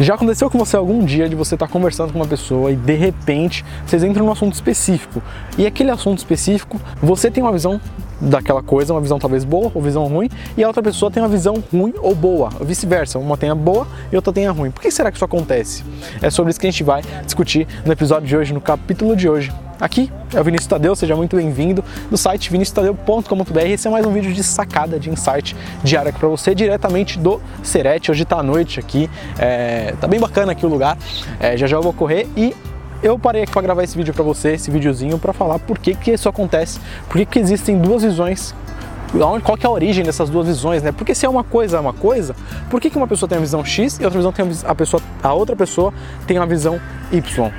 Já aconteceu com você algum dia de você estar conversando com uma pessoa e de repente vocês entram num assunto específico e aquele assunto específico você tem uma visão daquela coisa, uma visão talvez boa ou visão ruim, e a outra pessoa tem uma visão ruim ou boa, vice-versa, uma tem a boa e outra tem a ruim. Por que será que isso acontece? É sobre isso que a gente vai discutir no episódio de hoje, no capítulo de hoje. Aqui é o Vinícius Tadeu, seja muito bem-vindo do site viniciustadeu.com.br. Esse é mais um vídeo de sacada, de insight diário aqui para você, diretamente do Serete. Hoje tá à noite aqui, é, tá bem bacana aqui o lugar. É, já já eu vou correr e eu parei aqui para gravar esse vídeo para você, esse videozinho, para falar por que, que isso acontece, por que, que existem duas visões qual que é a origem dessas duas visões, né? Porque se é uma coisa é uma coisa, por que, que uma pessoa tem a visão X e outra visão tem a, pessoa, a outra pessoa tem a visão Y?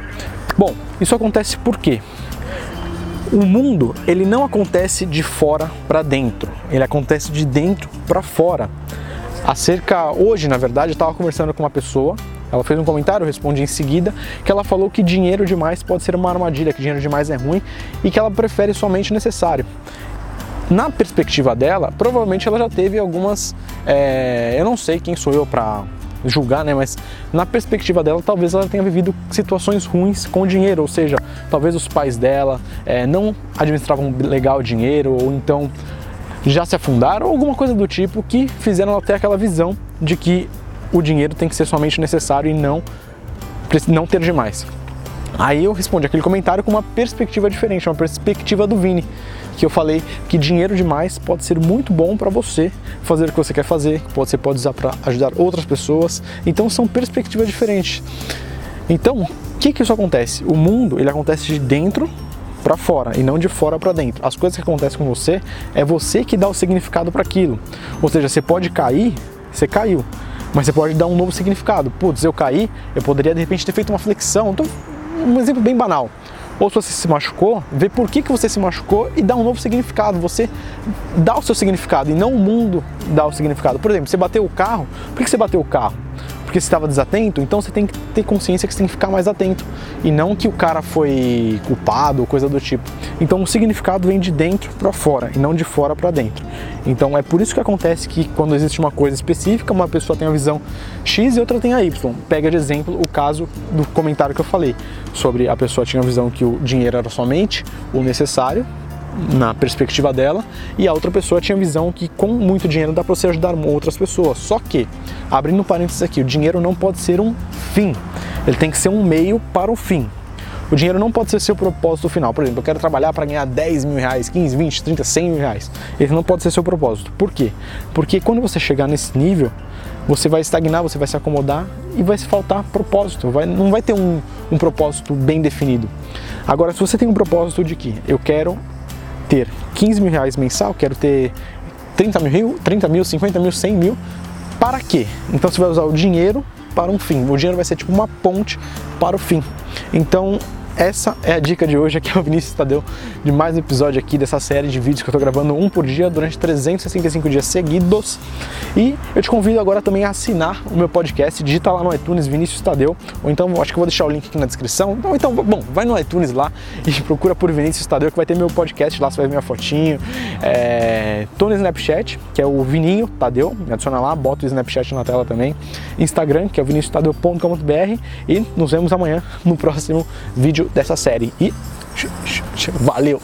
Bom, isso acontece por quê? O mundo, ele não acontece de fora para dentro, ele acontece de dentro para fora. Acerca hoje, na verdade, estava conversando com uma pessoa ela fez um comentário, eu respondi em seguida, que ela falou que dinheiro demais pode ser uma armadilha, que dinheiro demais é ruim e que ela prefere somente o necessário. Na perspectiva dela, provavelmente ela já teve algumas. É, eu não sei quem sou eu para julgar, né? Mas na perspectiva dela, talvez ela tenha vivido situações ruins com o dinheiro, ou seja, talvez os pais dela é, não administravam legal o dinheiro, ou então já se afundaram, ou alguma coisa do tipo que fizeram ela ter aquela visão de que o dinheiro tem que ser somente necessário e não, não ter demais. Aí eu respondi aquele comentário com uma perspectiva diferente, uma perspectiva do Vini, que eu falei que dinheiro demais pode ser muito bom para você fazer o que você quer fazer, você pode usar para ajudar outras pessoas. Então são perspectivas diferentes. Então, o que que isso acontece? O mundo, ele acontece de dentro para fora e não de fora para dentro. As coisas que acontecem com você é você que dá o significado para aquilo. Ou seja, você pode cair, você caiu mas você pode dar um novo significado. Putz, eu caí, eu poderia de repente ter feito uma flexão. Então, um exemplo bem banal. Ou se você se machucou, vê por que, que você se machucou e dá um novo significado. Você dá o seu significado e não o mundo dá o significado. Por exemplo, você bateu o carro, por que você bateu o carro? Porque você estava desatento, então você tem que ter consciência que você tem que ficar mais atento e não que o cara foi culpado ou coisa do tipo. Então o significado vem de dentro para fora e não de fora para dentro. Então é por isso que acontece que quando existe uma coisa específica, uma pessoa tem a visão X e outra tem a Y. Pega de exemplo o caso do comentário que eu falei sobre a pessoa tinha a visão que o dinheiro era somente o necessário na perspectiva dela, e a outra pessoa tinha a visão que com muito dinheiro dá para você ajudar outras pessoas. Só que, abrindo parênteses aqui, o dinheiro não pode ser um fim, ele tem que ser um meio para o fim. O dinheiro não pode ser seu propósito final. Por exemplo, eu quero trabalhar para ganhar 10 mil reais, 15, 20, 30, 100 mil reais. Ele não pode ser seu propósito. Por quê? Porque quando você chegar nesse nível, você vai estagnar, você vai se acomodar e vai se faltar propósito. Vai, não vai ter um, um propósito bem definido. Agora, se você tem um propósito de que eu quero ter 15 mil reais mensal, quero ter 30 mil, 30 mil, 50 mil, 100 mil, para quê? Então você vai usar o dinheiro para um fim. O dinheiro vai ser tipo uma ponte para o fim. Então essa é a dica de hoje, aqui é o Vinícius Tadeu, de mais um episódio aqui dessa série de vídeos que eu estou gravando um por dia durante 365 dias seguidos. E eu te convido agora também a assinar o meu podcast, digita lá no iTunes Vinícius Tadeu, ou então acho que eu vou deixar o link aqui na descrição. Então, então bom, vai no iTunes lá e procura por Vinícius Tadeu que vai ter meu podcast lá, você vai ver minha fotinho. É, tô no Snapchat, que é o Vininho Tadeu, me adiciona lá, bota o Snapchat na tela também. Instagram, que é o viniciustadeu.com.br e nos vemos amanhã no próximo vídeo dessa série. E valeu!